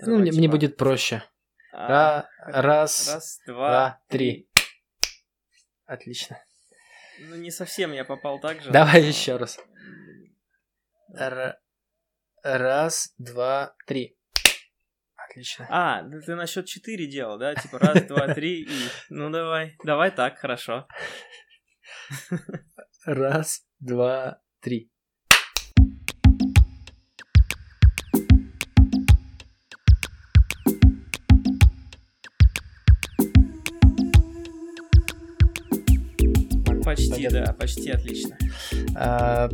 Ну, мне, мне будет проще. А, Ра- раз, раз, два, два, три. Отлично. Ну, не совсем я попал так же. Давай но- еще раз. Р- Раз, два, три. Отлично. А, да ты на счет 4 делал, да? Типа раз, два, три и... Ну давай, давай так, хорошо. Раз, два, три. Почти, да, почти отлично. А,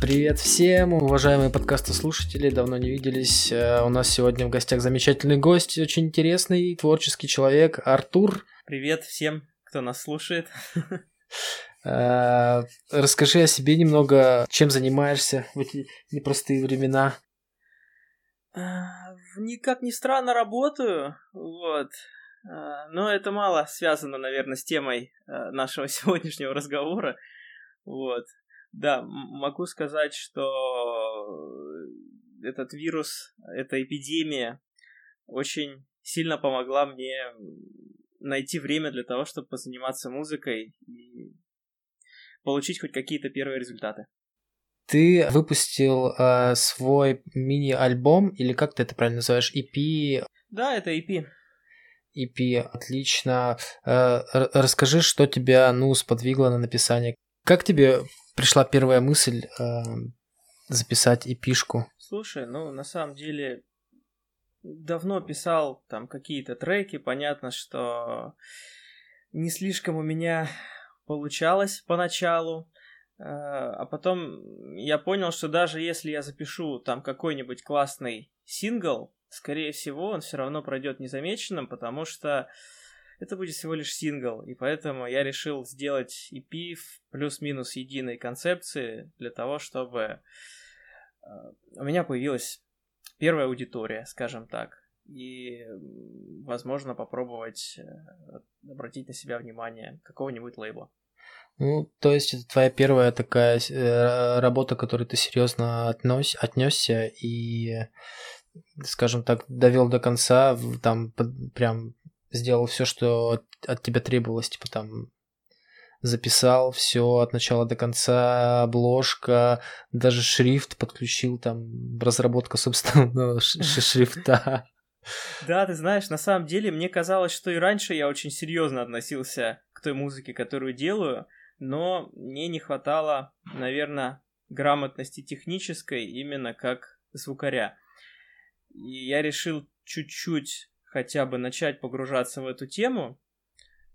Привет всем, уважаемые подкастослушатели, давно не виделись. А, У нас сегодня в гостях замечательный гость, очень интересный, творческий человек Артур. Привет всем, кто нас слушает. А, Расскажи о себе немного, чем занимаешься в эти непростые времена. А, Никак ни странно работаю, вот. А, Но это мало связано, наверное, с темой а, нашего сегодняшнего разговора. Вот. Да, могу сказать, что этот вирус, эта эпидемия очень сильно помогла мне найти время для того, чтобы позаниматься музыкой и получить хоть какие-то первые результаты. Ты выпустил а, свой мини-альбом, или как ты это правильно называешь, EP, Да, это EP. EP, отлично. Э, Расскажи, что тебя, ну, сподвигло на написание. Как тебе пришла первая мысль э, записать EP-шку? Слушай, ну на самом деле давно писал там какие-то треки, понятно, что не слишком у меня получалось поначалу, э, а потом я понял, что даже если я запишу там какой-нибудь классный сингл, скорее всего, он все равно пройдет незамеченным, потому что это будет всего лишь сингл, и поэтому я решил сделать EP в плюс-минус единой концепции для того, чтобы э, у меня появилась первая аудитория, скажем так, и, возможно, попробовать э, обратить на себя внимание какого-нибудь лейбла. Ну, то есть это твоя первая такая э, работа, к которой ты серьезно относ, отнесся и, скажем так, довел до конца, там прям сделал все, что от, от тебя требовалось, типа там записал все от начала до конца, обложка, даже шрифт подключил, там разработка собственного шрифта. Да, ты знаешь, на самом деле мне казалось, что и раньше я очень серьезно относился к той музыке, которую делаю, но мне не хватало, наверное, грамотности технической именно как звукаря. И я решил чуть-чуть хотя бы начать погружаться в эту тему,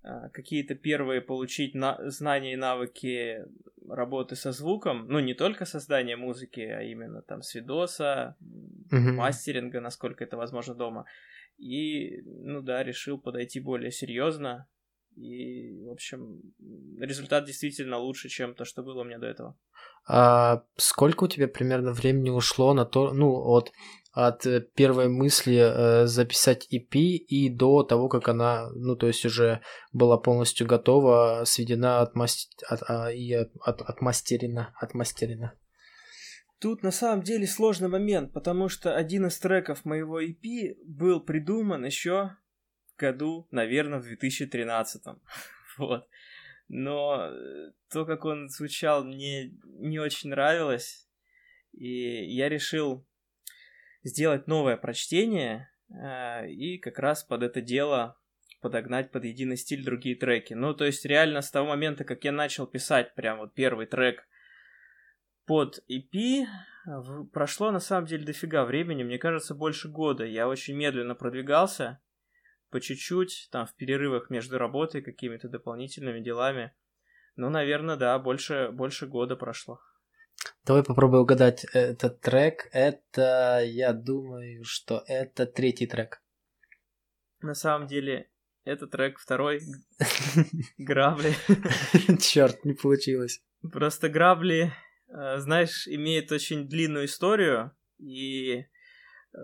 а, какие-то первые получить на- знания и навыки работы со звуком, ну не только создания музыки, а именно там с видоса, Мгм. мастеринга, насколько это возможно дома. И, ну да, решил подойти более серьезно. И, в общем, результат действительно лучше, чем то, что было у меня до этого. А сколько у тебя примерно времени ушло на то, ну, от, от э, первой мысли э, записать EP и до того, как она, ну, то есть уже была полностью готова, сведена, отмас- от, а, и от, от- отмастерена, отмастерена? Тут на самом деле сложный момент, потому что один из треков моего EP был придуман еще в году, наверное, в 2013. Вот. Но э, то, как он звучал, мне не очень нравилось. И я решил сделать новое прочтение э, и как раз под это дело подогнать под единый стиль другие треки. Ну, то есть реально с того момента, как я начал писать прям вот первый трек под EP, прошло на самом деле дофига времени, мне кажется, больше года. Я очень медленно продвигался, по чуть-чуть, там в перерывах между работой, какими-то дополнительными делами. Ну, наверное, да, больше, больше года прошло. Давай попробую угадать этот трек. Это, я думаю, что это третий трек. На самом деле, это трек второй, грабли. Черт, не получилось. Просто грабли, э, знаешь, имеет очень длинную историю, и э,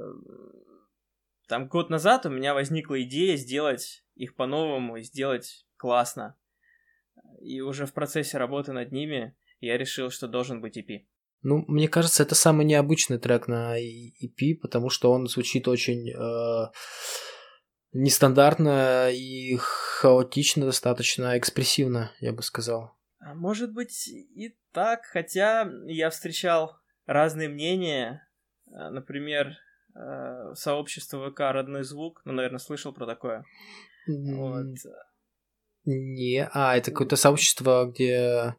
там год назад у меня возникла идея сделать их по-новому и сделать классно. И уже в процессе работы над ними я решил, что должен быть EP. Ну, мне кажется, это самый необычный трек на EP, потому что он звучит очень э, нестандартно и хаотично, достаточно экспрессивно, я бы сказал. А может быть и так, хотя я встречал разные мнения. А, например, э, сообщество ВК «Родной звук», ну, наверное, слышал про такое. Вот. Не, а, это какое-то сообщество, где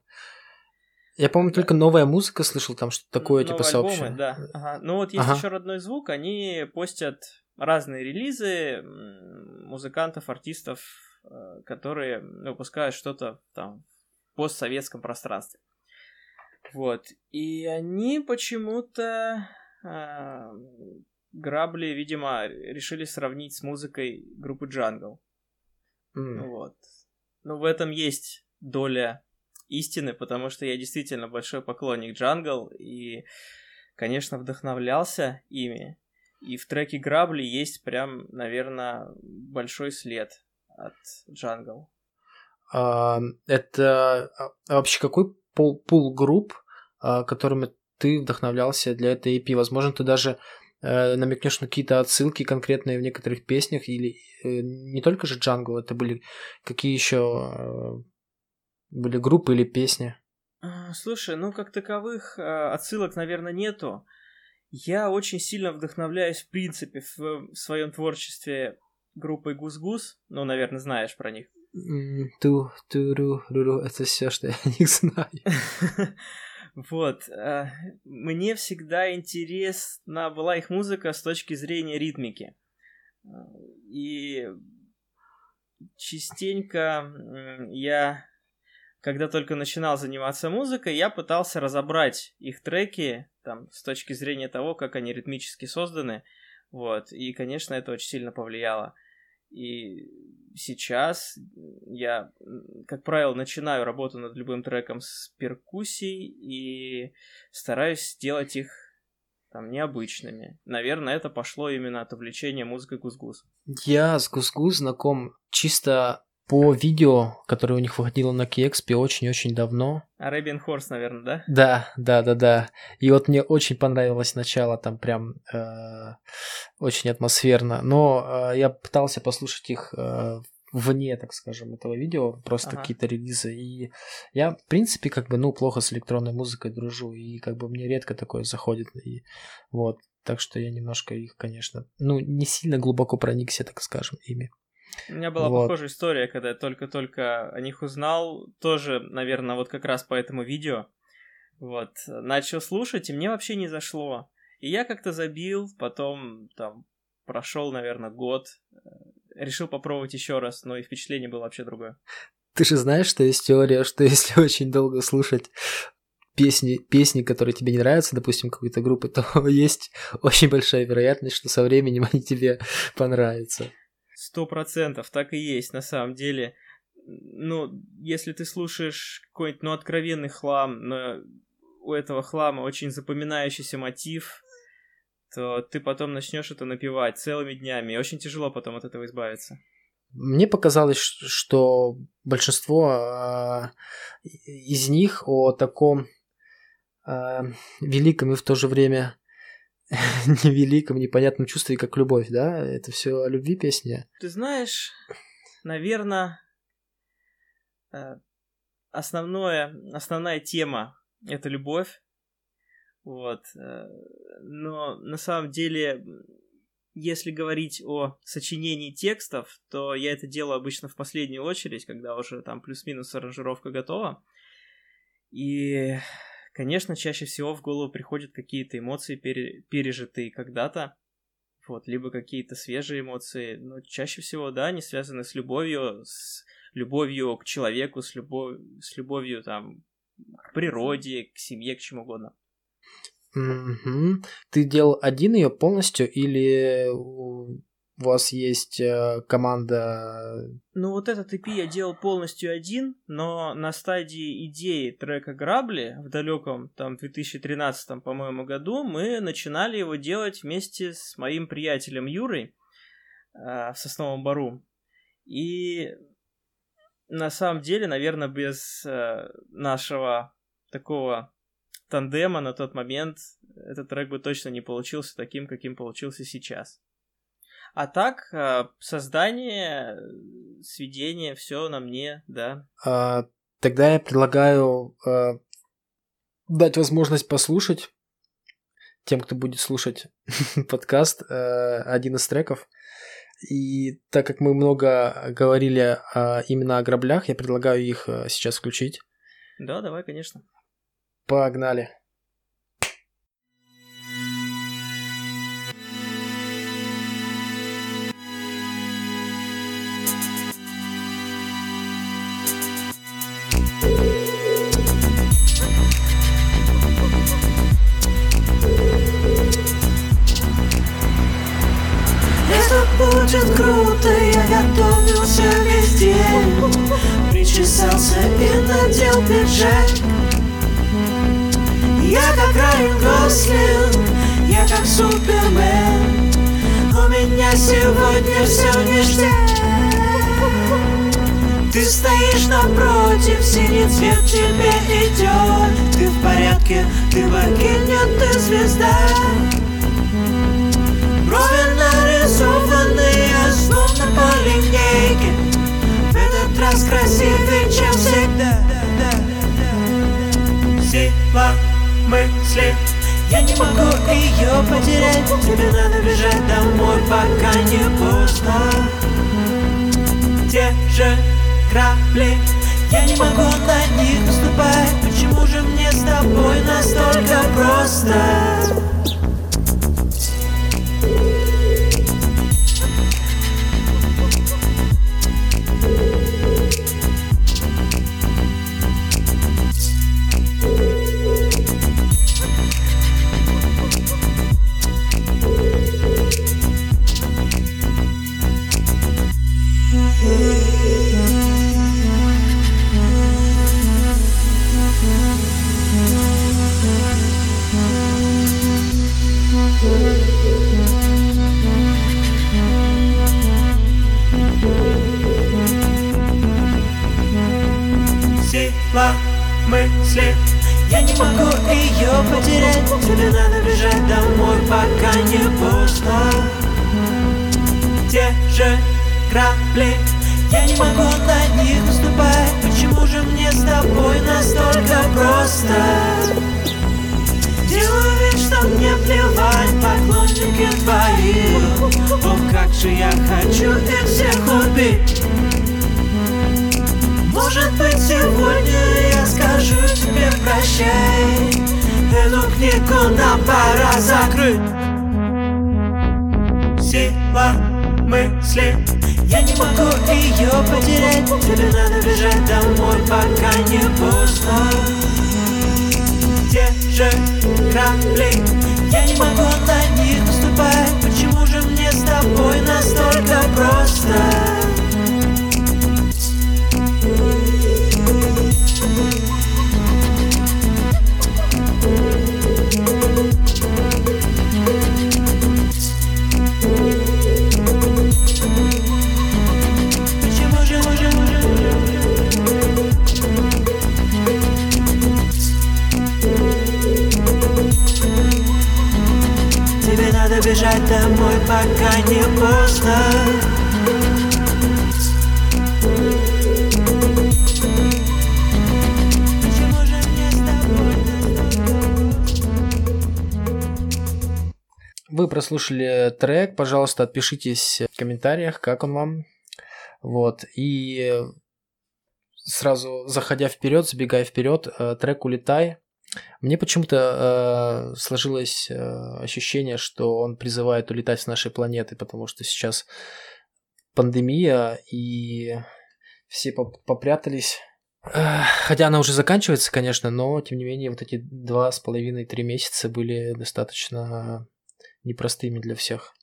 я, по-моему, только новая музыка слышал, там что-то такое, типа, Новые типа сообщество. да. Ага. Ну вот есть ага. еще родной звук, они постят разные релизы музыкантов, артистов, э, которые выпускают что-то там в постсоветском пространстве. Вот. И они почему-то э, грабли, видимо, решили сравнить с музыкой группы Jungle. Mm. Вот. Ну, в этом есть доля истины, потому что я действительно большой поклонник Джангл и, конечно, вдохновлялся ими. И в треке Грабли есть прям, наверное, большой след от Jungle. А, это а, вообще какой пул, пул групп, а, которыми ты вдохновлялся для этой EP? Возможно, ты даже э, намекнешь на какие-то отсылки конкретные в некоторых песнях, или э, не только же Jungle, это были какие еще э, были группы или песни? Слушай, ну как таковых а, отсылок, наверное, нету. Я очень сильно вдохновляюсь, в принципе, в, в своем творчестве группой Гус-Гус. Ну, наверное, знаешь про них. Ту, ту, ру, ру, ру. Это все, что я о них знаю. Вот. А, мне всегда интересна была их музыка с точки зрения ритмики. И частенько я когда только начинал заниматься музыкой, я пытался разобрать их треки там, с точки зрения того, как они ритмически созданы. Вот. И, конечно, это очень сильно повлияло. И сейчас я, как правило, начинаю работу над любым треком с перкуссией и стараюсь сделать их там необычными. Наверное, это пошло именно от увлечения музыкой Гузгуз. Я с Гузгуз знаком чисто по видео, которое у них выходило на Киэкспе очень-очень давно. Arabian Horse, наверное, да? Да, да, да, да. И вот мне очень понравилось начало, там прям э, очень атмосферно. Но э, я пытался послушать их э, вне, так скажем, этого видео, просто ага. какие-то релизы. И я, в принципе, как бы, ну, плохо с электронной музыкой дружу, и как бы мне редко такое заходит. И вот, так что я немножко их, конечно, ну, не сильно глубоко проникся, так скажем, ими. У меня была вот. похожая история, когда я только-только о них узнал, тоже, наверное, вот как раз по этому видео. Вот, начал слушать, и мне вообще не зашло. И я как-то забил, потом там прошел, наверное, год, э, решил попробовать еще раз, но и впечатление было вообще другое. Ты же знаешь, что есть теория, что если очень долго слушать песни, песни, которые тебе не нравятся, допустим, какой-то группы, то есть очень большая вероятность, что со временем они тебе понравятся. Сто процентов, так и есть на самом деле. Ну, если ты слушаешь какой-нибудь, ну, откровенный хлам, но у этого хлама очень запоминающийся мотив, то ты потом начнешь это напевать целыми днями, и очень тяжело потом от этого избавиться. Мне показалось, что большинство э, из них о таком э, великом и в то же время невеликом, непонятном чувстве, как любовь, да? Это все о любви песни. Ты знаешь, наверное, э, основное, основная тема — это любовь. Вот. Э, но на самом деле, если говорить о сочинении текстов, то я это делаю обычно в последнюю очередь, когда уже там плюс-минус аранжировка готова. И Конечно, чаще всего в голову приходят какие-то эмоции, пере, пережитые когда-то, вот, либо какие-то свежие эмоции, но чаще всего, да, они связаны с любовью, с любовью к человеку, с, любовь, с любовью, там, к природе, к семье, к чему угодно. Mm-hmm. Ты делал один ее полностью или у вас есть э, команда... Ну вот этот EP я делал полностью один, но на стадии идеи трека «Грабли» в далеком там 2013, по-моему, году мы начинали его делать вместе с моим приятелем Юрой э, в Сосновом Бару. И на самом деле, наверное, без э, нашего такого тандема на тот момент этот трек бы точно не получился таким, каким получился сейчас. А так, а, создание, сведение, все на мне, да. А, тогда я предлагаю а, дать возможность послушать тем, кто будет слушать подкаст, а, один из треков. И так как мы много говорили а, именно о граблях, я предлагаю их сейчас включить. Да, давай, конечно. Погнали. Тебе идет. Ты в порядке, ты богиня, ты звезда. Брови нарисованные, словно по линейке В этот раз красивее, чем всегда. Сила мысли. Я не могу ее потерять. Тебе надо бежать домой, пока не поздно. Те же грабли Я не могу на них наступать Почему же мне с тобой настолько просто? Же грабли Я не могу на них наступать Почему же мне с тобой настолько просто? Делаю вид, что мне плевать Поклонники твои. О, как же я хочу их всех убить. Может быть сегодня я скажу тебе прощай. Эту книгу нам пора закрыть. Сила мысли. Я не могу ее потерять. Тебе надо бежать домой, пока не поздно. Те же грабли. Я не могу на них наступать Почему же мне с тобой настолько просто? Бежать домой, пока не поздно Вы прослушали трек, пожалуйста, отпишитесь в комментариях, как он вам. Вот. И сразу заходя вперед, забегая вперед, э, трек «Улетай». Мне почему-то э, сложилось э, ощущение, что он призывает улетать с нашей планеты, потому что сейчас пандемия, и все поп- попрятались. Эх, Хотя она уже заканчивается, конечно, но тем не менее вот эти два с половиной-три месяца были достаточно непростыми для всех.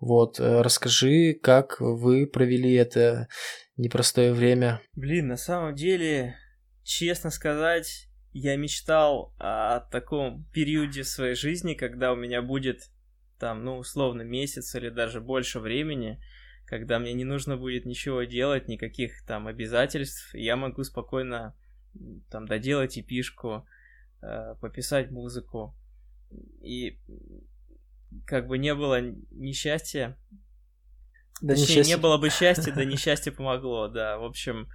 Вот, э, расскажи, как вы провели это непростое время. Блин, на самом деле, честно сказать, я мечтал о таком периоде в своей жизни, когда у меня будет там, ну, условно, месяц или даже больше времени, когда мне не нужно будет ничего делать, никаких там обязательств, и я могу спокойно там доделать эпишку, э, пописать музыку. И как бы не было несчастья. Да Точнее, несчастье. не было бы счастья, да несчастье помогло, да. В общем,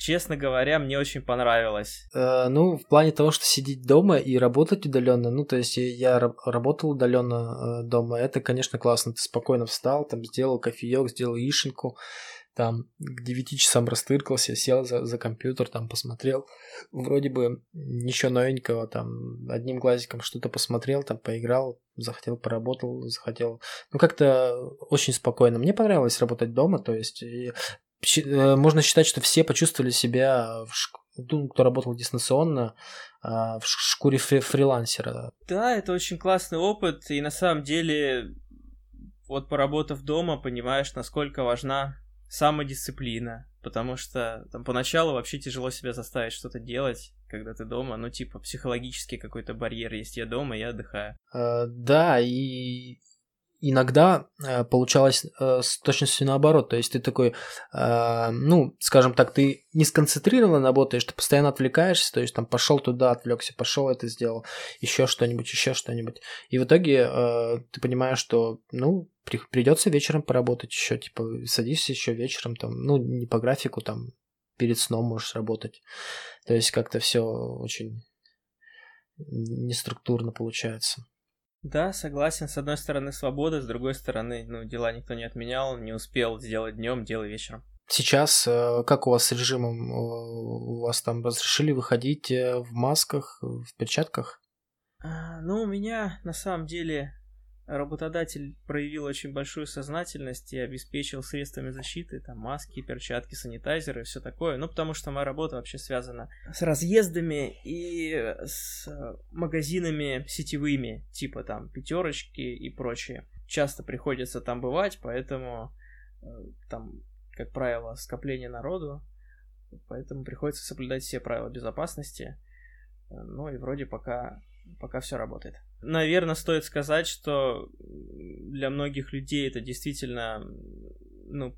честно говоря, мне очень понравилось. Э, ну, в плане того, что сидеть дома и работать удаленно, ну, то есть я работал удаленно э, дома, это, конечно, классно. Ты спокойно встал, там сделал кофеек, сделал яишенку, там к 9 часам растыркался, сел за, за компьютер, там посмотрел. Вроде бы ничего новенького, там одним глазиком что-то посмотрел, там поиграл, захотел, поработал, захотел. Ну, как-то очень спокойно. Мне понравилось работать дома, то есть Э, можно считать, что все почувствовали себя, в ну, кто работал дистанционно, а, в шкуре фри фрилансера. Да, это очень классный опыт, и на самом деле, вот поработав дома, понимаешь, насколько важна самодисциплина, потому что там поначалу вообще тяжело себя заставить что-то делать, когда ты дома, ну типа психологический какой-то барьер есть, я дома, я отдыхаю. Uh, да, и иногда э, получалось э, с точностью наоборот. То есть ты такой, э, ну, скажем так, ты не сконцентрированно работаешь, ты постоянно отвлекаешься, то есть там пошел туда, отвлекся, пошел это сделал, еще что-нибудь, еще что-нибудь. И в итоге э, ты понимаешь, что, ну, при, придется вечером поработать еще, типа, садишься еще вечером, там, ну, не по графику, там, перед сном можешь работать. То есть как-то все очень неструктурно получается. Да, согласен. С одной стороны свобода, с другой стороны, ну, дела никто не отменял, не успел сделать днем, делай вечером. Сейчас э, как у вас с режимом? У вас там разрешили выходить э, в масках, в перчатках? А, ну, у меня на самом деле работодатель проявил очень большую сознательность и обеспечил средствами защиты, там маски, перчатки, санитайзеры, все такое. Ну, потому что моя работа вообще связана с разъездами и с магазинами сетевыми, типа там пятерочки и прочее. Часто приходится там бывать, поэтому э, там, как правило, скопление народу, поэтому приходится соблюдать все правила безопасности. Э, ну и вроде пока, пока все работает. Наверное, стоит сказать, что для многих людей это действительно, ну,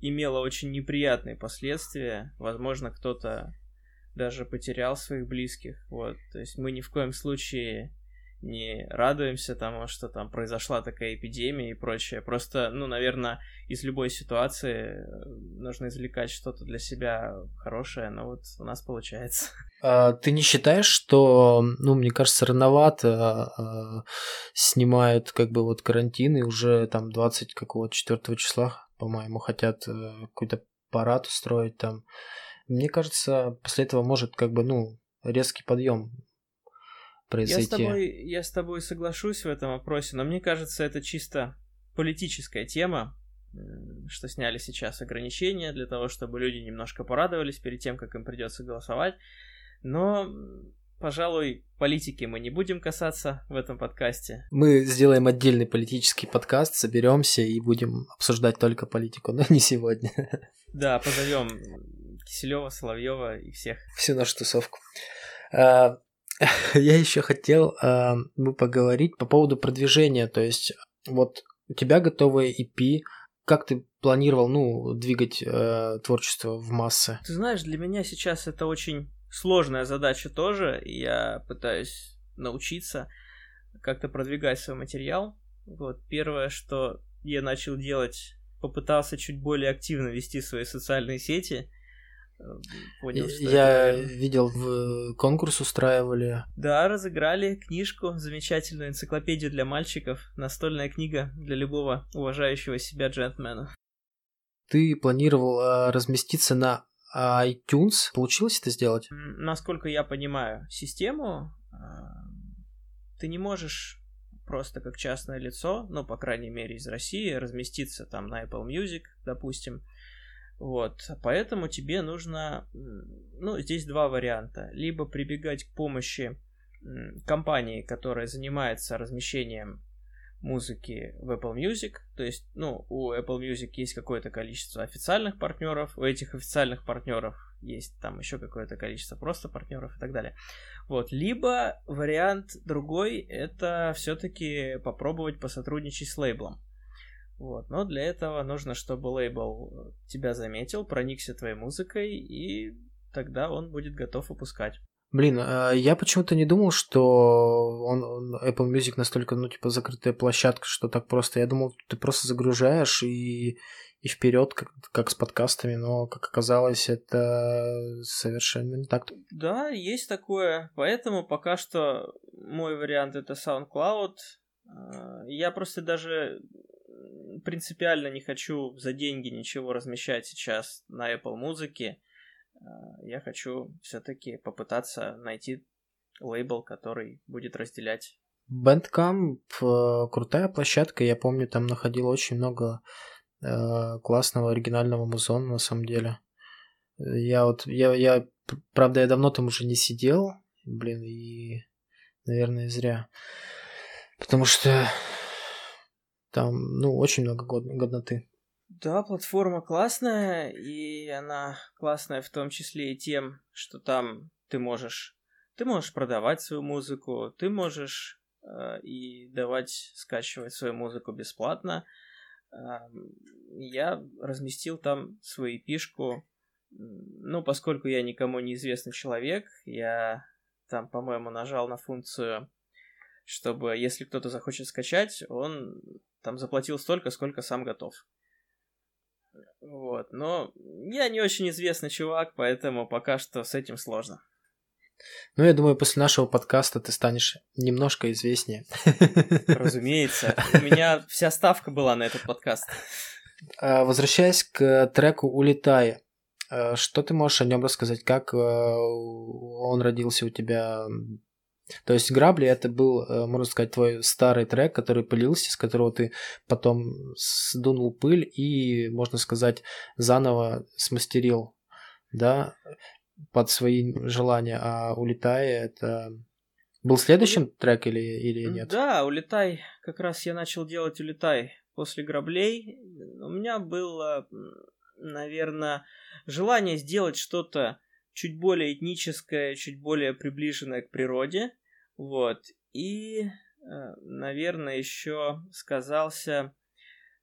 имело очень неприятные последствия. Возможно, кто-то даже потерял своих близких. Вот, то есть мы ни в коем случае не радуемся тому, что там произошла такая эпидемия и прочее. Просто, ну, наверное, из любой ситуации э, нужно извлекать что-то для себя хорошее, но вот у нас получается. А, ты не считаешь, что, ну, мне кажется, рановато а, снимают как бы вот карантин и уже там 20 какого 4 числа, по-моему, хотят а, какой-то парад устроить там. Мне кажется, после этого может как бы, ну, резкий подъем произойти. Я с, тобой, я с тобой соглашусь в этом вопросе, но мне кажется, это чисто политическая тема, что сняли сейчас ограничения для того, чтобы люди немножко порадовались перед тем, как им придется голосовать. Но, пожалуй, политики мы не будем касаться в этом подкасте. Мы сделаем отдельный политический подкаст, соберемся и будем обсуждать только политику, но не сегодня. Да, позовем Киселева, Соловьева и всех. Всю нашу тусовку. А, я еще хотел э, поговорить по поводу продвижения. То есть, вот у тебя готовая EP, как ты планировал, ну, двигать э, творчество в массы? Ты знаешь, для меня сейчас это очень сложная задача тоже. Я пытаюсь научиться как-то продвигать свой материал. Вот первое, что я начал делать, попытался чуть более активно вести свои социальные сети понял, что Я это, видел, в конкурс устраивали. Да, разыграли книжку, замечательную энциклопедию для мальчиков, настольная книга для любого уважающего себя джентльмена. Ты планировал а, разместиться на iTunes. Получилось это сделать? Насколько я понимаю систему, а, ты не можешь просто как частное лицо, ну, по крайней мере, из России, разместиться там на Apple Music, допустим, вот, поэтому тебе нужно, ну, здесь два варианта. Либо прибегать к помощи компании, которая занимается размещением музыки в Apple Music. То есть, ну, у Apple Music есть какое-то количество официальных партнеров, у этих официальных партнеров есть там еще какое-то количество просто партнеров и так далее. Вот, либо вариант другой, это все-таки попробовать посотрудничать с лейблом. Вот. Но для этого нужно, чтобы лейбл тебя заметил, проникся твоей музыкой, и тогда он будет готов выпускать. Блин, а я почему-то не думал, что он, Apple Music настолько, ну, типа, закрытая площадка, что так просто. Я думал, ты просто загружаешь и, и вперед, как, как с подкастами, но, как оказалось, это совершенно не так. Да, есть такое. Поэтому пока что мой вариант это SoundCloud. А, я просто даже принципиально не хочу за деньги ничего размещать сейчас на Apple музыке. Я хочу все-таки попытаться найти лейбл, который будет разделять. Bandcamp э, крутая площадка, я помню, там находил очень много э, классного оригинального музона на самом деле. Я вот, я, я, правда, я давно там уже не сидел, блин, и, наверное, зря. Потому что там, ну, очень много год, годноты. Да, платформа классная, и она классная в том числе и тем, что там ты можешь, ты можешь продавать свою музыку, ты можешь э, и давать скачивать свою музыку бесплатно. Э, я разместил там свою пишку, ну, поскольку я никому неизвестный человек, я там, по-моему, нажал на функцию, чтобы, если кто-то захочет скачать, он там заплатил столько, сколько сам готов. Вот, но я не очень известный чувак, поэтому пока что с этим сложно. Ну, я думаю, после нашего подкаста ты станешь немножко известнее. Разумеется. У меня вся ставка была на этот подкаст. А, возвращаясь к треку «Улетай», а, что ты можешь о нем рассказать? Как а, он родился у тебя то есть грабли это был, э, можно сказать, твой старый трек, который пылился, с которого ты потом сдунул пыль и, можно сказать, заново смастерил, да, под свои желания. А улетай это был следующим трек или, или нет? Да, улетай. Как раз я начал делать улетай после граблей. У меня было, наверное, желание сделать что-то чуть более этническое, чуть более приближенное к природе. Вот. И, э, наверное, еще сказался,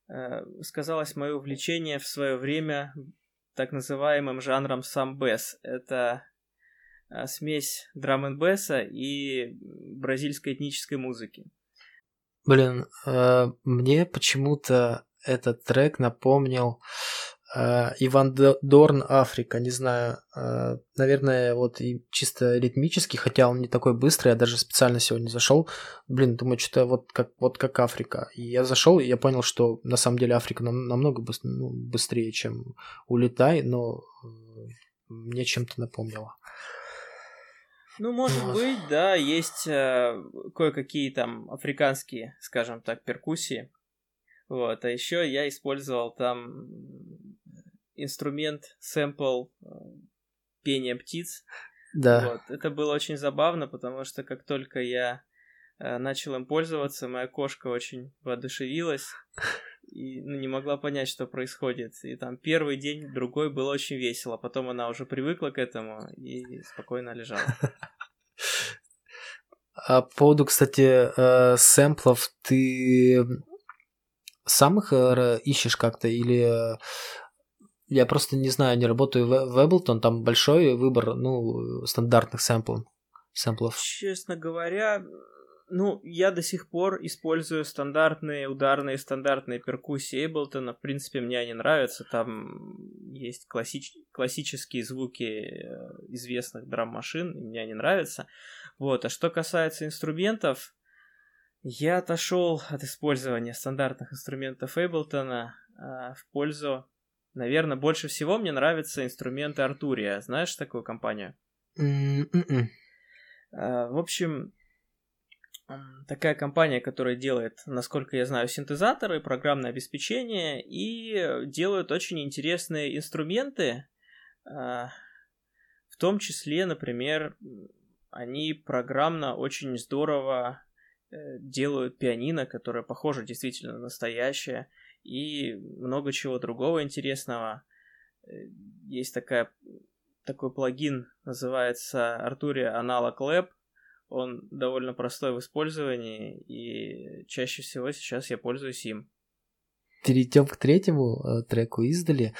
э, сказалось мое увлечение в свое время так называемым жанром самбес. Это э, смесь драм н и бразильской этнической музыки. Блин, мне почему-то этот трек напомнил Иван Дорн Африка, не знаю, э, наверное, вот и чисто ритмически, хотя он не такой быстрый, я даже специально сегодня зашел, блин, думаю, что-то вот как, вот как Африка. И я зашел, и я понял, что на самом деле Африка нам, намного ну, быстрее, чем Улетай, но э, мне чем-то напомнило. Ну, может вот. быть, да, есть э, кое-какие там африканские, скажем так, перкуссии. Вот, а еще я использовал там инструмент, сэмпл э, пения птиц. Да. Вот. Это было очень забавно, потому что как только я э, начал им пользоваться, моя кошка очень воодушевилась и ну, не могла понять, что происходит. И там первый день, другой было очень весело. Потом она уже привыкла к этому и спокойно лежала. А по поводу, кстати, э, сэмплов, ты сам их ищешь как-то или я просто не знаю, не работаю в Ableton, там большой выбор, ну, стандартных сэмплов. сэмплов. Честно говоря, ну, я до сих пор использую стандартные ударные, стандартные перкуссии Ableton. В принципе, мне они нравятся. Там есть классич... классические звуки э, известных драм-машин, мне они нравятся. Вот. А что касается инструментов, я отошел от использования стандартных инструментов Ableton а, в пользу Наверное, больше всего мне нравятся инструменты Артурия. Знаешь такую компанию? Mm-mm. В общем, такая компания, которая делает, насколько я знаю, синтезаторы, программное обеспечение и делают очень интересные инструменты. А, в том числе, например, они программно очень здорово э, делают пианино, которое похоже действительно на настоящее и много чего другого интересного. Э, есть такая, такой плагин, называется Arturia Analog Lab. Он довольно простой в использовании, и чаще всего сейчас я пользуюсь им. перейдем к третьему э, треку издали.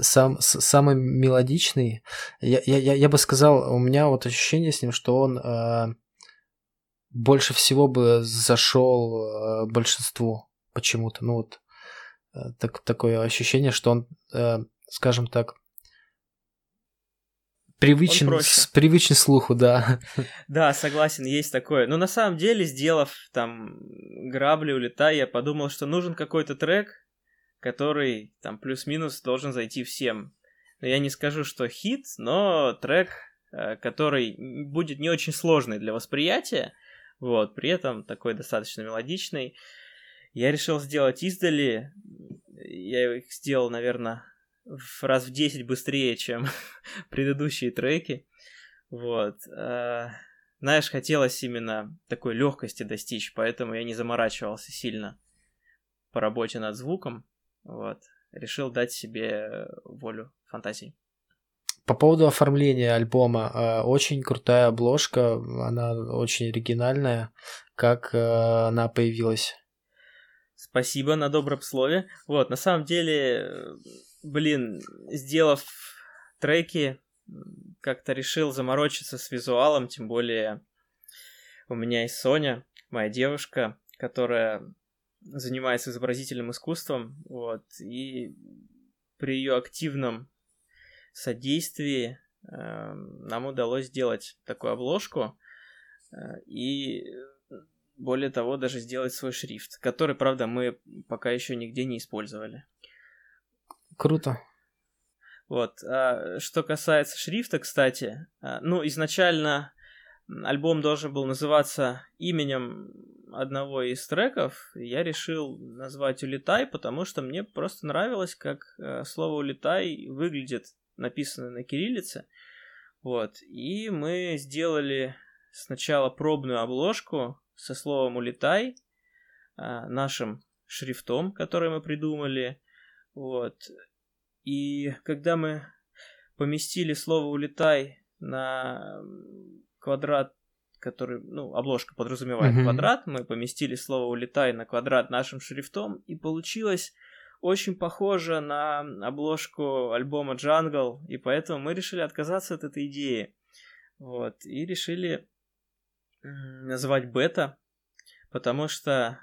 Сам, самый мелодичный. Я, я, я бы сказал, у меня вот ощущение с ним, что он э, больше всего бы зашел э, большинству почему-то. Ну вот так, такое ощущение, что он, э, скажем так, привычен, с, привычен слуху, да. Да, согласен, есть такое. Но на самом деле, сделав там грабли, улетай, я подумал, что нужен какой-то трек, который там плюс-минус должен зайти всем. Но я не скажу, что хит, но трек, э, который будет не очень сложный для восприятия, вот, при этом такой достаточно мелодичный. Я решил сделать издали, я их сделал, наверное, в раз в 10 быстрее, чем предыдущие треки. Вот. А, знаешь, хотелось именно такой легкости достичь, поэтому я не заморачивался сильно по работе над звуком. Вот. Решил дать себе волю фантазии. По поводу оформления альбома, э, очень крутая обложка, она очень оригинальная. Как э, она появилась? Спасибо на добром слове. Вот, на самом деле, блин, сделав треки, как-то решил заморочиться с визуалом, тем более у меня есть Соня, моя девушка, которая занимается изобразительным искусством, вот, и при ее активном содействии э, нам удалось сделать такую обложку э, и более того даже сделать свой шрифт, который, правда, мы пока еще нигде не использовали. Круто. Вот. А что касается шрифта, кстати, а, ну, изначально альбом должен был называться именем одного из треков. Я решил назвать «Улетай», потому что мне просто нравилось, как э, слово «улетай» выглядит написано на кириллице. Вот. И мы сделали сначала пробную обложку со словом «улетай», а, нашим шрифтом, который мы придумали. Вот. И когда мы поместили слово «улетай» на квадрат, который, ну, обложка подразумевает mm-hmm. квадрат, мы поместили слово «улетай» на квадрат нашим шрифтом, и получилось очень похоже на обложку альбома Jungle, и поэтому мы решили отказаться от этой идеи. Вот, и решили назвать бета, потому что...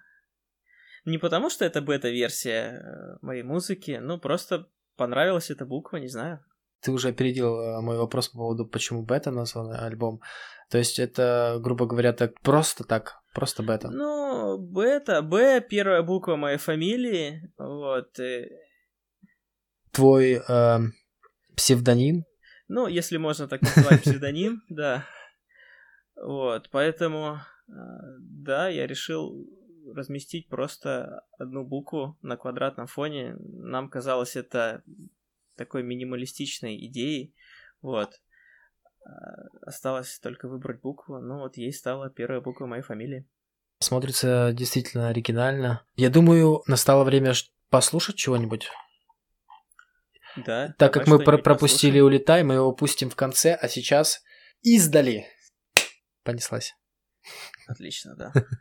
Не потому что это бета-версия э, моей музыки, ну просто понравилась эта буква, не знаю. Ты уже опередил э, мой вопрос по поводу, почему бета назван альбом. То есть это, грубо говоря, так просто так, просто бета. Ну, бета, Б первая буква моей фамилии, вот. И... Твой э, псевдоним? Ну, если можно так назвать псевдоним, да. Вот, поэтому, э, да, я решил разместить просто одну букву на квадратном фоне. Нам казалось это такой минималистичной идеей. Вот. А, осталось только выбрать букву. Ну вот ей стала первая буква моей фамилии. Смотрится действительно оригинально. Я думаю, настало время послушать чего-нибудь. Да. Так как мы про пропустили послушаем. «Улетай», мы его пустим в конце, а сейчас издали. Понеслась. Отлично, да.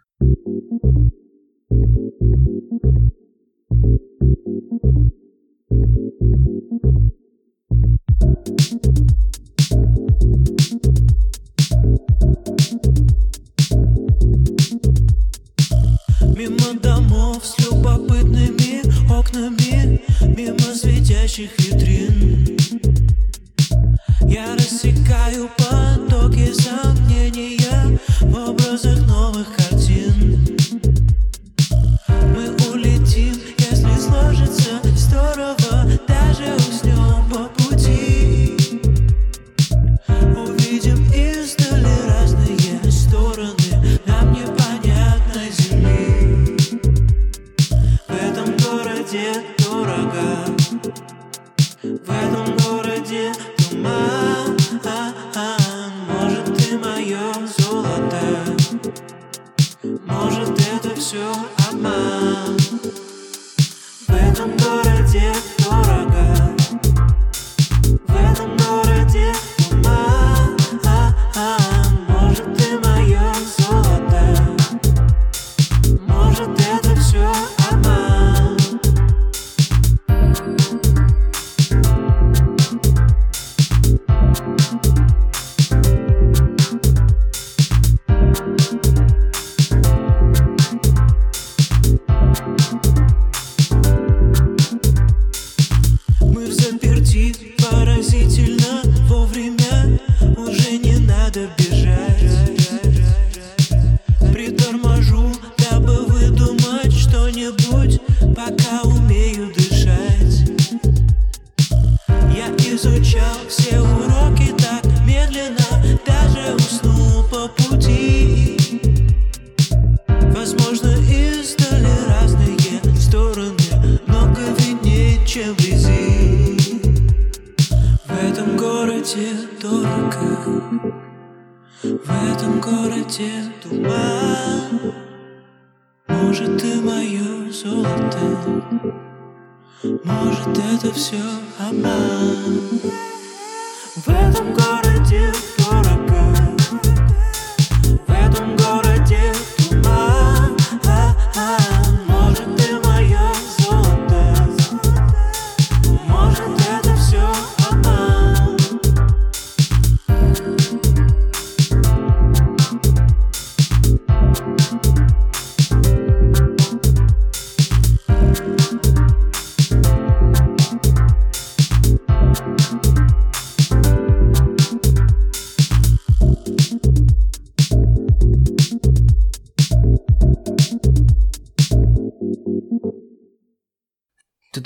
Мимо домов с любопытными окнами Мимо светящих витрин Я рассекаю потоки сомнения В образах новых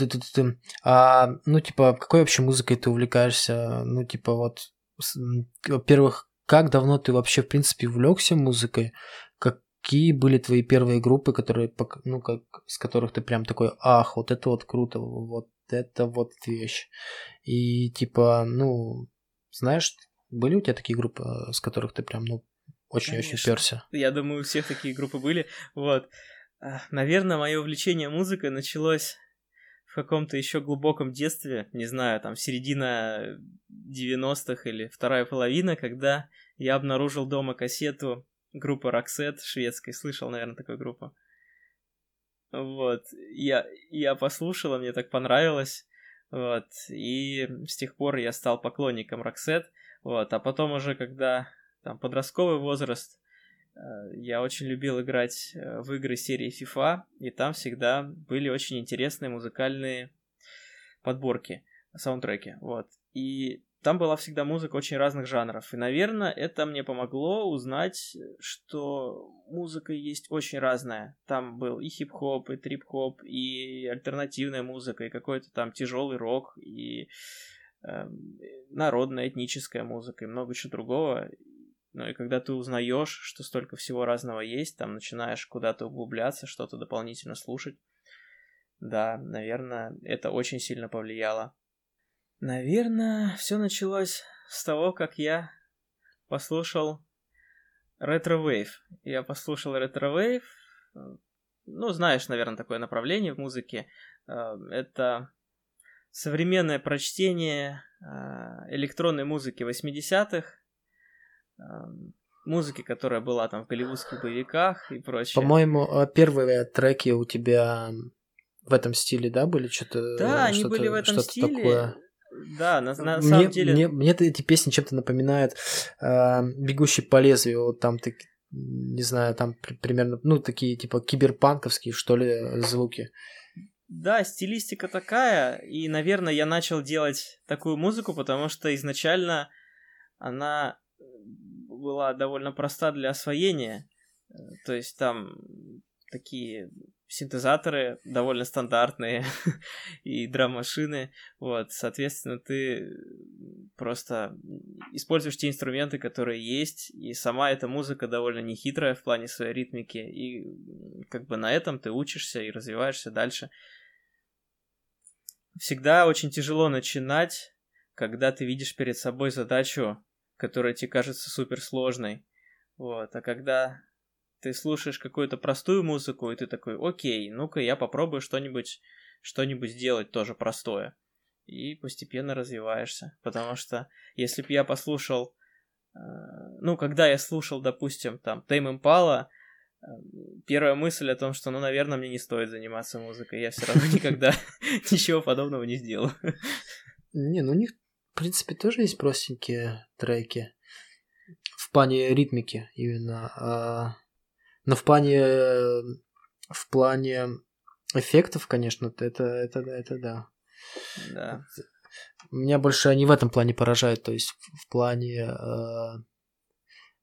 Ты-ты-ты-ты. А, ну, типа, какой вообще музыкой ты увлекаешься? Ну, типа, вот, во-первых, как давно ты вообще, в принципе, увлекся музыкой? Какие были твои первые группы, которые, ну, как, с которых ты прям такой, ах, вот это вот круто, вот это вот вещь. И, типа, ну, знаешь, были у тебя такие группы, э, с которых ты прям, ну, очень-очень перся? Я думаю, у всех такие группы были. Вот. А, Наверное, мое увлечение музыкой началось в каком-то еще глубоком детстве, не знаю, там, середина 90-х или вторая половина, когда я обнаружил дома кассету группы Roxette шведской. Слышал, наверное, такую группу. Вот. Я, я послушала, мне так понравилось. Вот. И с тех пор я стал поклонником Roxette. Вот. А потом уже, когда там подростковый возраст, я очень любил играть э, в игры серии FIFA, и там всегда были очень интересные музыкальные подборки, саундтреки, вот. И там была всегда музыка очень разных жанров. И, наверное, это мне помогло узнать, что музыка есть очень разная. Там был и хип-хоп, и трип-хоп, и альтернативная музыка, и какой-то там тяжелый рок, и эм, народная этническая музыка, и много чего другого. Ну и когда ты узнаешь, что столько всего разного есть, там начинаешь куда-то углубляться, что-то дополнительно слушать. Да, наверное, это очень сильно повлияло. Наверное, все началось с того, как я послушал retrowave. Я послушал retrowave. э, Ну, знаешь, наверное, такое направление в музыке. Э, Это современное прочтение э, электронной музыки 80-х, э, музыки, которая была там в голливудских боевиках и прочее. По-моему, э, первые треки у тебя в этом стиле, да, были что-то? Да, они что-то- были в этом стиле. такое? Да, на, на мне, самом деле. Мне, мне эти песни чем-то напоминают э, «Бегущий по лезвию». Вот там, ты, не знаю, там при- примерно, ну, такие, типа, киберпанковские, что ли, звуки. Да, стилистика такая, и, наверное, я начал делать такую музыку, потому что изначально она была довольно проста для освоения. Э, То есть там такие синтезаторы довольно стандартные и драм-машины. Вот, соответственно, ты просто используешь те инструменты, которые есть, и сама эта музыка довольно нехитрая в плане своей ритмики, и как бы на этом ты учишься и развиваешься дальше. Всегда очень тяжело начинать, когда ты видишь перед собой задачу, которая тебе кажется суперсложной. Вот, а когда ты слушаешь какую-то простую музыку, и ты такой, окей, ну-ка я попробую что-нибудь, что-нибудь сделать тоже простое. И постепенно развиваешься. Потому что если бы я послушал, э, ну, когда я слушал, допустим, там, Тейм Импала, э, первая мысль о том, что, ну, наверное, мне не стоит заниматься музыкой, я все равно никогда ничего подобного не сделаю. Не, ну у них, принципе, тоже есть простенькие треки. В плане ритмики именно. а, Но в плане... В плане эффектов, конечно, это, это, да, это да. Да. Меня больше они в этом плане поражают, то есть в плане э,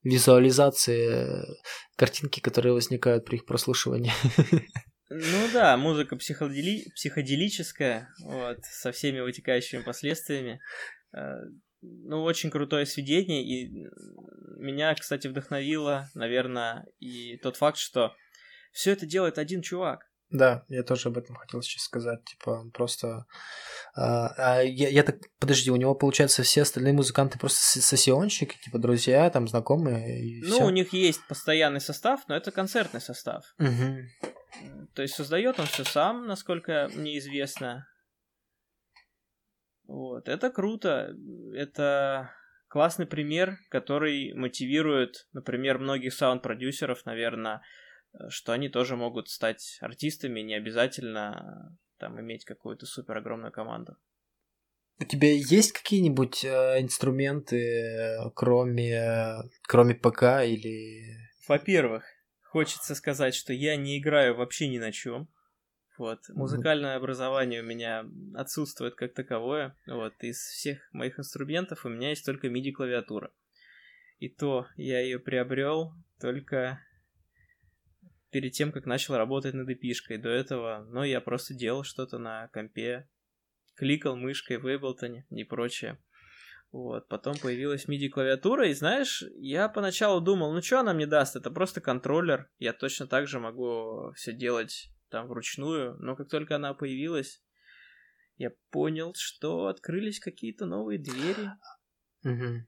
визуализации картинки, которые возникают при их прослушивании. Ну да, музыка психодели... психоделическая, вот, со всеми вытекающими последствиями. Э, ну, очень крутое сведение, и меня, кстати, вдохновило, наверное, и тот факт, что все это делает один чувак. Да, я тоже об этом хотел сейчас сказать. Типа, он просто... А, а, я, я так... Подожди, у него, получается, все остальные музыканты просто сессионщики, типа, друзья, там, знакомые, и Ну, всё? у них есть постоянный состав, но это концертный состав. Мгм. То есть создает он все сам, насколько мне известно. Вот, это круто. Это классный пример, который мотивирует, например, многих саунд-продюсеров, наверное, что они тоже могут стать артистами, не обязательно там иметь какую-то супер огромную команду. У тебя есть какие-нибудь э, инструменты, э, кроме, кроме ПК или... Во-первых, хочется сказать, что я не играю вообще ни на чем. Вот. Музыкальное образование у меня отсутствует как таковое. Вот. Из всех моих инструментов у меня есть только MIDI-клавиатура. И то я ее приобрел только перед тем, как начал работать над эпишкой. До этого, ну, я просто делал что-то на компе, кликал мышкой в Ableton и прочее. Вот, потом появилась MIDI-клавиатура, и знаешь, я поначалу думал, ну что она мне даст, это просто контроллер, я точно так же могу все делать там вручную, но как только она появилась, я понял, что открылись какие-то новые двери. Мгм.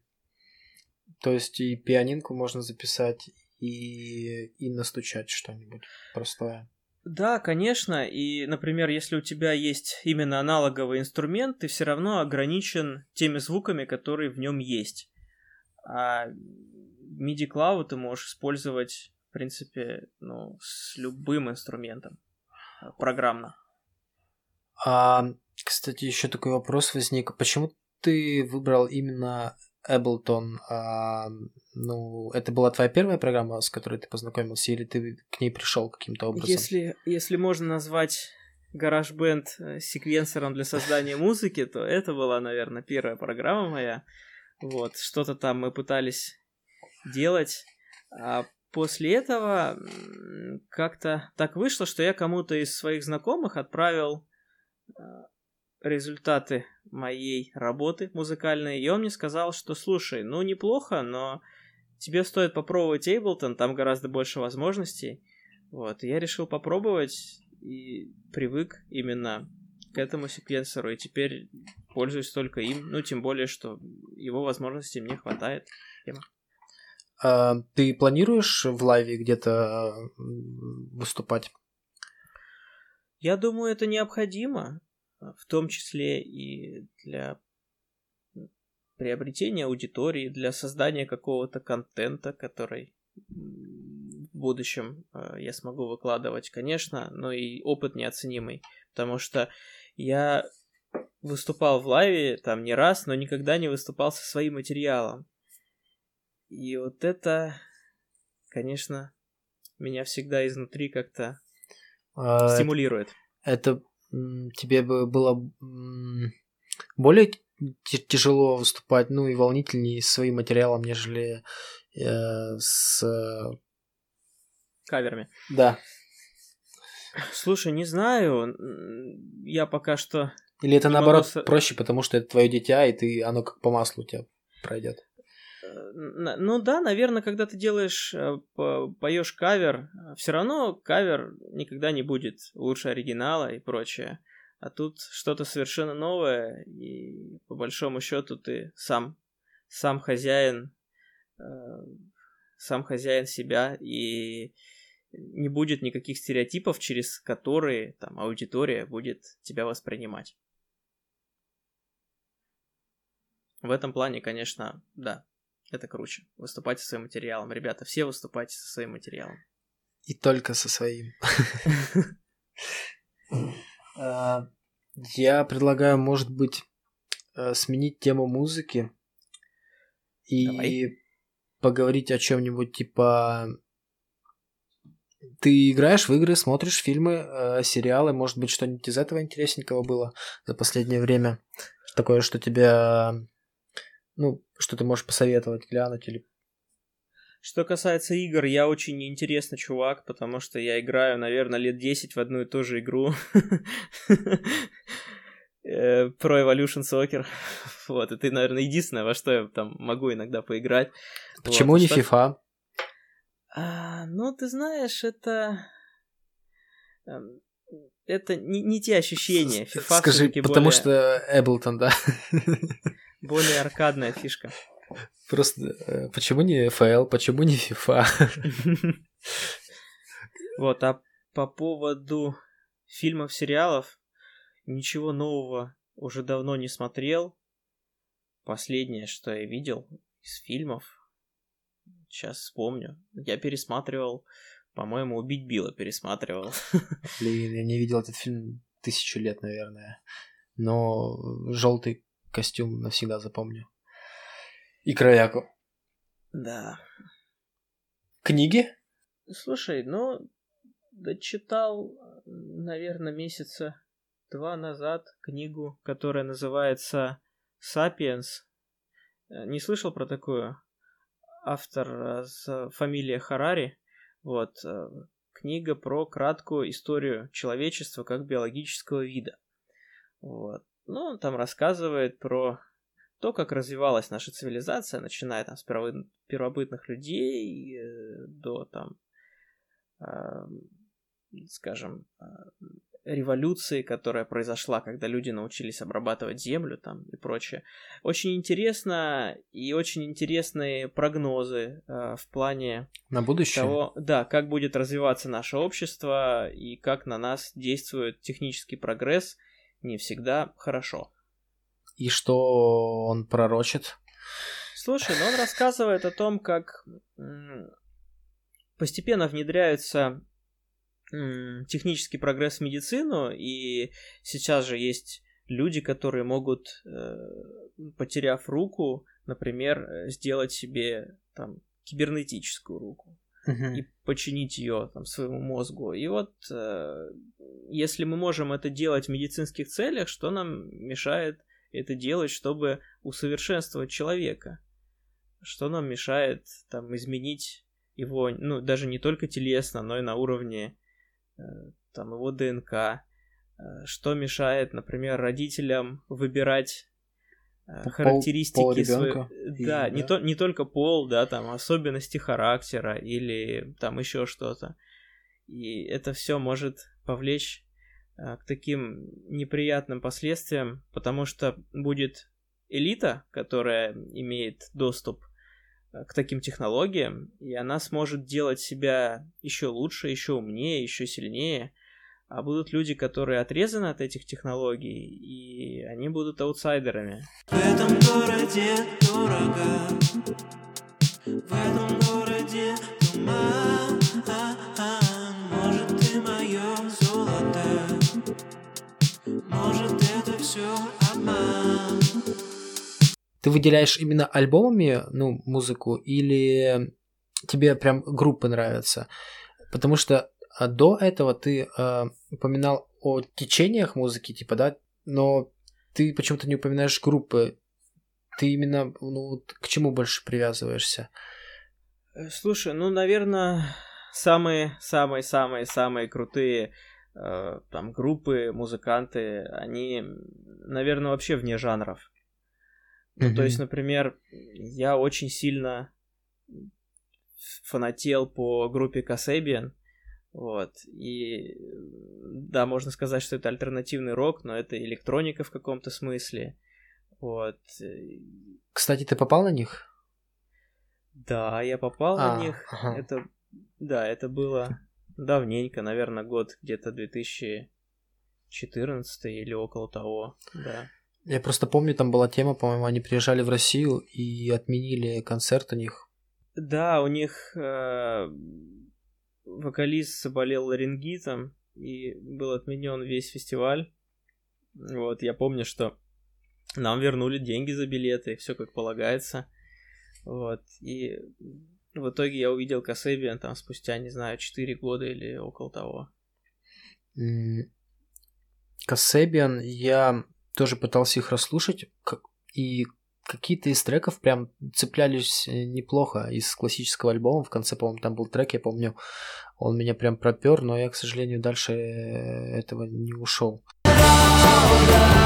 То есть и пианинку можно записать, и, и настучать что-нибудь простое. Да, конечно, и, например, если у тебя есть именно аналоговый инструмент, ты все равно ограничен теми звуками, которые в нем есть. А MIDI клаву ты можешь использовать, в принципе, ну, с любым инструментом программно. А, кстати, еще такой вопрос возник. Почему ты выбрал именно Ableton? А, ну, это была твоя первая программа, с которой ты познакомился, или ты к ней пришел каким-то образом? Если, если можно назвать GarageBand э, секвенсором для создания музыки, то это была, наверное, первая программа моя. Вот, что-то там мы пытались делать. А после этого как-то так вышло, что я кому-то из своих знакомых отправил э, результаты моей работы музыкальной, и он мне сказал, что слушай, ну неплохо, но тебе стоит попробовать Ableton, там гораздо больше возможностей. Вот, и я решил попробовать и привык именно к этому секвенсору, и теперь пользуюсь только им, ну, тем более, что его возможностей мне хватает. А, ты планируешь в лайве где-то выступать? Я думаю, это необходимо, в том числе и для приобретения аудитории, для создания какого-то контента, который в будущем э, я смогу выкладывать, конечно, но и опыт неоценимый, потому что я выступал в лайве там не раз, но никогда не выступал со своим материалом. И вот это, конечно, меня всегда изнутри как-то А, стимулирует. Это тебе бы было более тяжело выступать, ну и волнительнее с своим материалом, нежели э, с... э, Каверами. Да. Слушай, не знаю. Я пока что Или это наоборот могу проще, потому что это твое дитя, и ты оно как по маслу у тебя пройдет. Э, Ну да, наверное, когда ты делаешь, э, по- поешь кавер, все равно кавер никогда не будет лучше оригинала и прочее. А тут что-то совершенно новое, и по большому счету ты сам, сам хозяин, э, сам хозяин себя, и не будет никаких стереотипов, через которые там аудитория будет тебя воспринимать. В этом плане, конечно, да, это круче. Выступать со своим материалом. Ребята, все выступайте со своим материалом. И только со своим. А, Я предлагаю, может быть, э, сменить тему музыки и Давай. поговорить о чем-нибудь типа... Ты играешь в игры, смотришь фильмы, э, сериалы, может быть, что-нибудь из этого интересненького было за последнее время? Такое, что тебя... Ну, что ты можешь посоветовать, глянуть или... Что касается игр, я очень неинтересный чувак, потому что я играю, наверное, лет 10 в одну и ту же игру. Э, Pro Evolution Soccer. Вот, это, наверное, единственное, во что я там могу иногда поиграть. Почему не FIFA? А, ну, ты знаешь, это... Эм, это не, не те ощущения. FIFA Скажи, потому более... что Эблтон, да? Более аркадная фишка. Просто э, почему не FL, почему не FIFA? Вот, а по поводу фильмов, сериалов, ничего нового уже давно не смотрел. Последнее, что я видел из фильмов, сейчас вспомню. Я пересматривал, по-моему, «Убить Билла» пересматривал. Блин, я не видел этот фильм тысячу лет, наверное. Но желтый костюм навсегда запомню. И Краяку. Да. Книги? Слушай, ну, дочитал, наверное, месяца два назад книгу, которая называется «Сапиенс». Не слышал про такую? Автор э, с фамилией Харари. Вот. Э, книга про краткую историю человечества как биологического вида. Вот. Ну, он там рассказывает про то, как развивалась наша цивилизация, начиная там с первобытных людей э, до там, э, скажем, э, революции, которая произошла, когда люди научились обрабатывать землю там и прочее. Очень интересно и очень интересные прогнозы э, в плане на будущее того, да, как будет развиваться наше общество и как на нас действует технический прогресс не всегда хорошо. И что он пророчит? Слушай, ну он рассказывает о том, как постепенно внедряется технический прогресс в медицину, и сейчас же есть люди, которые могут, э, потеряв руку, например, сделать себе там кибернетическую руку uh-huh. и починить ее там своему мозгу. И вот э, если мы можем это делать в медицинских целях, что нам мешает это делать, чтобы усовершенствовать человека? Что нам мешает там изменить его, ну, даже не только телесно, но и на уровне э, там его ДНК? Э, что мешает, например, родителям выбирать э, характеристики своего... Да, и, не, да? То, не только пол, да, там особенности характера или там еще что-то. И это все может повлечь Э, к таким неприятным последствиям, потому что будет элита, которая имеет доступ э, к таким технологиям, и она сможет делать себя еще лучше, еще умнее, еще сильнее, а будут люди, которые отрезаны от этих технологий, и они будут аутсайдерами. В этом городе дорого, в этом городе туман, может ты мое золото. Может, это все обман. Ты выделяешь именно альбомами, ну, музыку, или тебе прям группы нравятся? Потому что а, до этого ты э, упоминал о течениях музыки, типа, да, но ты почему-то не упоминаешь группы. Ты именно ну, к чему больше привязываешься? Э, слушай, ну, наверное, самые-самые-самые-самые крутые Э, там группы, музыканты, они, наверное, вообще вне жанров. Mm-hmm. Ну, то есть, например, я очень сильно фанател по группе Kasabian, вот, и да, можно сказать, что это альтернативный рок, но это электроника в каком-то смысле, вот. Кстати, ты попал на них? Да, я попал а, на них, ага. это, да, это было давненько, наверное, год где-то 2014 или около того, да. Я просто помню, там была тема, по-моему, они приезжали в Россию и отменили концерт у них. Да, у них э, вокалист заболел ларингитом, и был отменен весь фестиваль. Вот, я помню, что нам вернули деньги за билеты, все как полагается. Вот, и в итоге я увидел Касебиан там спустя, не знаю, 4 года или около того. Касебиан, я тоже пытался их расслушать, и какие-то из треков прям цеплялись э, неплохо из классического альбома. В конце, по-моему, там был трек, я помню, он меня прям пропер, но я, к сожалению, дальше э, этого не ушел. А,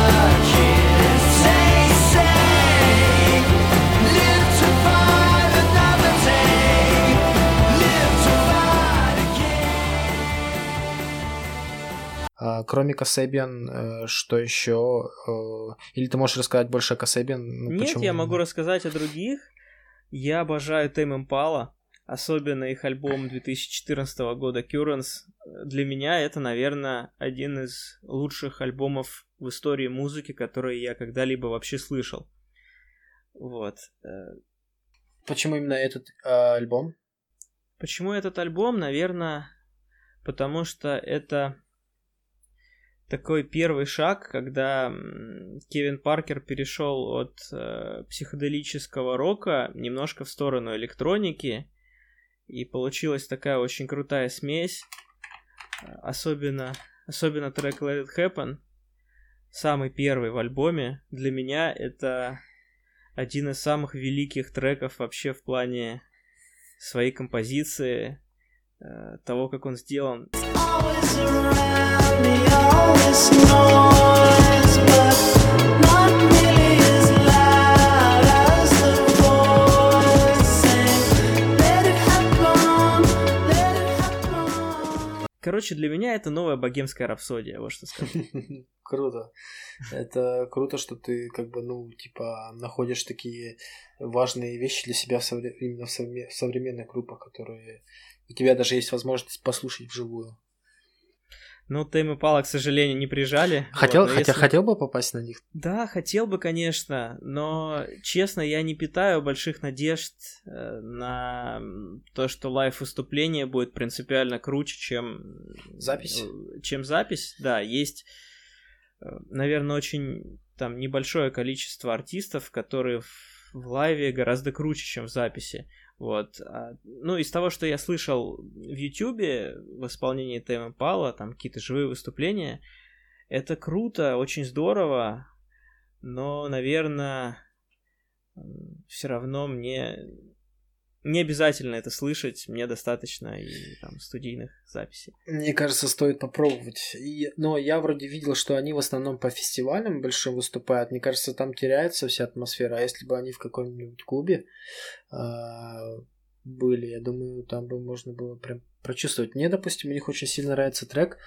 кроме Касебиан, э, что еще? Э, или ты можешь рассказать больше о Касебиан? Ну, Нет, почему? я могу рассказать о других. Я обожаю Тейм Импала, особенно их альбом 2014 года Currents. Для меня это, наверное, один из лучших альбомов в истории музыки, которые я когда-либо вообще слышал. Вот. Э. Почему именно этот э, альбом? Почему этот альбом? Наверное, потому что это такой первый шаг, когда Кевин Паркер перешел от э, психоделического рока немножко в сторону электроники, и получилась такая очень крутая смесь, особенно, особенно трек Let It Happen, самый первый в альбоме, для меня это один из самых великих треков вообще в плане своей композиции, э, того, как он сделан. Короче, для меня это новая богемская рапсодия, вот что сказать. Круто. Это круто, что ты как бы, ну, типа, находишь такие важные вещи для себя именно в современных группах, которые у тебя даже есть возможность послушать вживую. Ну, Тейм Пала, к сожалению, не прижали. Хотел, вот, хотя, если... хотел бы попасть на них? Да, хотел бы, конечно, но, честно, я не питаю больших надежд э, на то, что лайв-выступление будет принципиально круче, чем... Запись? Э, чем запись, да, есть, э, наверное, очень там небольшое количество артистов, которые в лайве гораздо круче, чем в записи. Вот. А, ну, из того, что я слышал в Ютубе в исполнении Тейма Пала, там какие-то живые выступления, это круто, очень здорово, но, наверное, все равно мне не обязательно это слышать, мне достаточно и там студийных записей. Мне кажется, стоит попробовать. И, но я вроде видел, что они в основном по фестивалям большим выступают. Мне кажется, там теряется вся атмосфера. А если бы они в каком-нибудь клубе э, были, я думаю, там бы можно было прям прочувствовать. Мне, допустим, у них очень сильно нравится трек.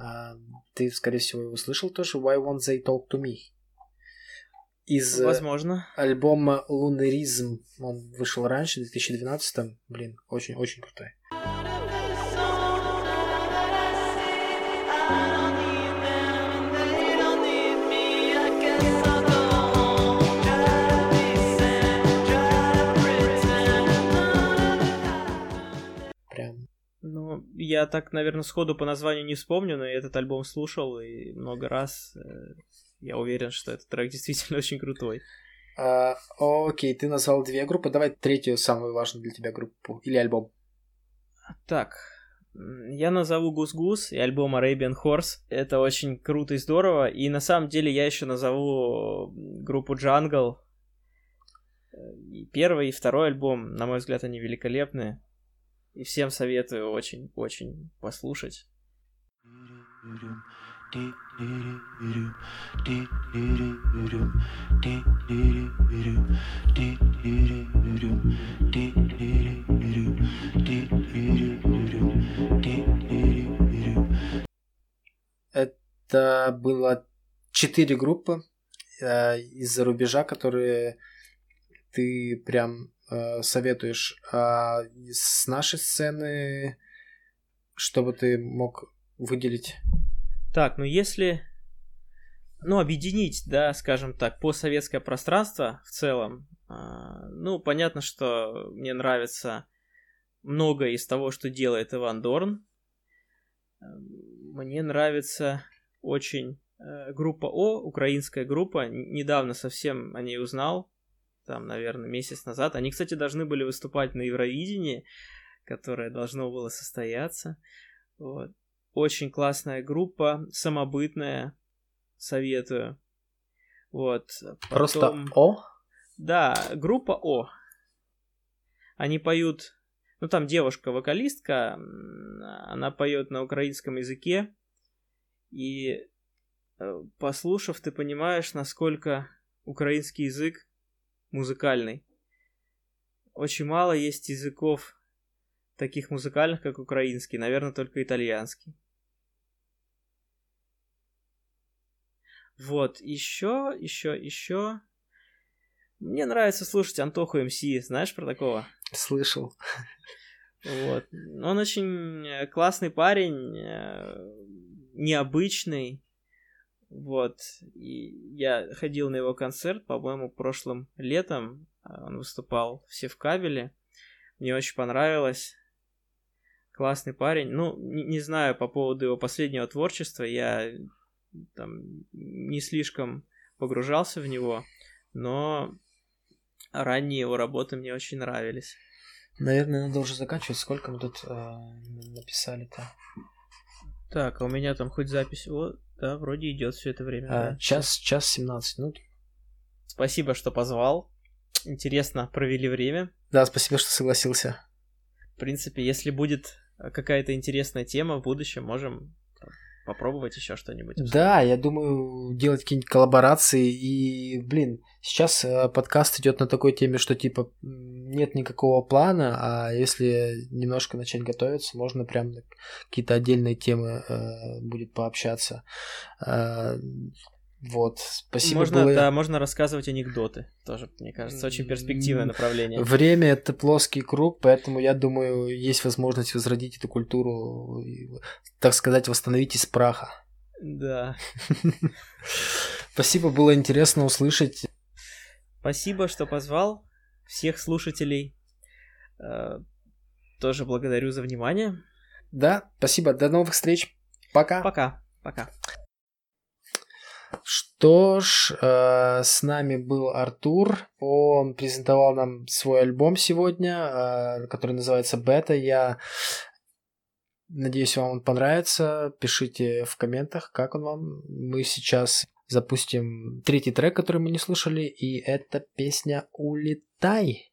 Э, ты, скорее всего, его слышал тоже. Why won't they talk to me? Из э, Возможно. альбома Лунеризм. Он вышел раньше, в 2012 Блин, очень-очень крутой. Прям. Ну, я так, наверное, сходу по названию не вспомню, но я этот альбом слушал и много раз э, я уверен, что этот трек действительно очень крутой. А, окей, ты назвал две группы. Давай третью самую важную для тебя группу или альбом. Так, я назову Гус-Гус и альбом Arabian Horse. Это очень круто и здорово. И на самом деле я еще назову группу Jungle. И первый, и второй альбом, на мой взгляд, они великолепны. И всем советую очень-очень послушать. Это было четыре группы э, из-за рубежа, которые ты прям э, советуешь. А с нашей сцены, что бы ты мог выделить? Так, ну если, ну, объединить, да, скажем так, постсоветское пространство в целом, э, ну, понятно, что мне нравится многое из того, что делает Иван Дорн. Мне нравится очень э, группа О, украинская группа. Недавно совсем о ней узнал, там, наверное, месяц назад. Они, кстати, должны были выступать на Евровидении, которое должно было состояться. Вот. Очень классная группа, самобытная, советую. Вот. Потом... Просто О? Да, группа О. Они поют... Ну, там девушка-вокалистка, она поет на украинском языке. И э, послушав, ты понимаешь, насколько украинский язык музыкальный. Очень мало есть языков таких музыкальных, как украинский, наверное, только итальянский. Вот, еще, еще, еще. Мне нравится слушать Антоху МС, знаешь про такого? Слышал. Вот. Он очень э, классный парень, э, необычный. Вот. И я ходил на его концерт, по-моему, прошлым летом. Он выступал все в кабеле. Мне очень понравилось. Классный парень. Ну, не, не знаю по поводу его последнего творчества. Я там не слишком погружался в него, но ранние его работы мне очень нравились. Наверное, надо уже заканчивать. Сколько мы тут э, написали-то? Так, а у меня там хоть запись. Вот, да, вроде идет все это время. А, да. час, час 17 минут. Спасибо, что позвал. Интересно провели время. Да, спасибо, что согласился. В принципе, если будет какая-то интересная тема в будущем, можем попробовать еще что-нибудь. Да, я думаю, делать какие-нибудь коллаборации. И, блин, сейчас э, подкаст идет на такой теме, что типа нет никакого плана, а если немножко начать готовиться, можно прям какие-то отдельные темы э, будет пообщаться. Э, вот, спасибо. Можно, было... да, можно рассказывать анекдоты. Тоже, мне кажется, очень перспективное направление. Время это плоский круг, поэтому я думаю, есть возможность возродить эту культуру, так сказать, восстановить из праха. Да. Спасибо, было интересно услышать. Спасибо, что позвал всех слушателей. Тоже благодарю за внимание. Да, спасибо. До новых встреч. Пока. Пока. Пока. Что ж, э, с нами был Артур. Он презентовал нам свой альбом сегодня, э, который называется Бета. Я надеюсь, вам он понравится. Пишите в комментах, как он вам. Мы сейчас запустим третий трек, который мы не слышали, и это песня «Улетай».